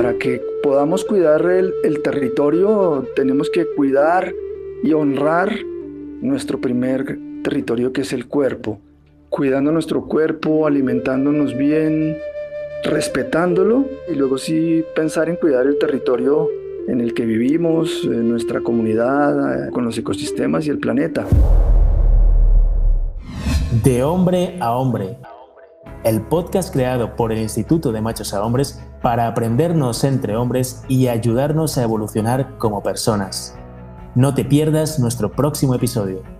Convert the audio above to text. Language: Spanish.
Para que podamos cuidar el, territorio, tenemos que cuidar y honrar nuestro primer territorio que es el cuerpo, cuidando nuestro cuerpo, alimentándonos bien, respetándolo y luego sí pensar en cuidar el territorio en el que vivimos, en nuestra comunidad, con los ecosistemas y el planeta. De hombre a hombre. El podcast creado por el Instituto de Machos a Hombres para aprendernos entre hombres y ayudarnos a evolucionar como personas. No te pierdas nuestro próximo episodio.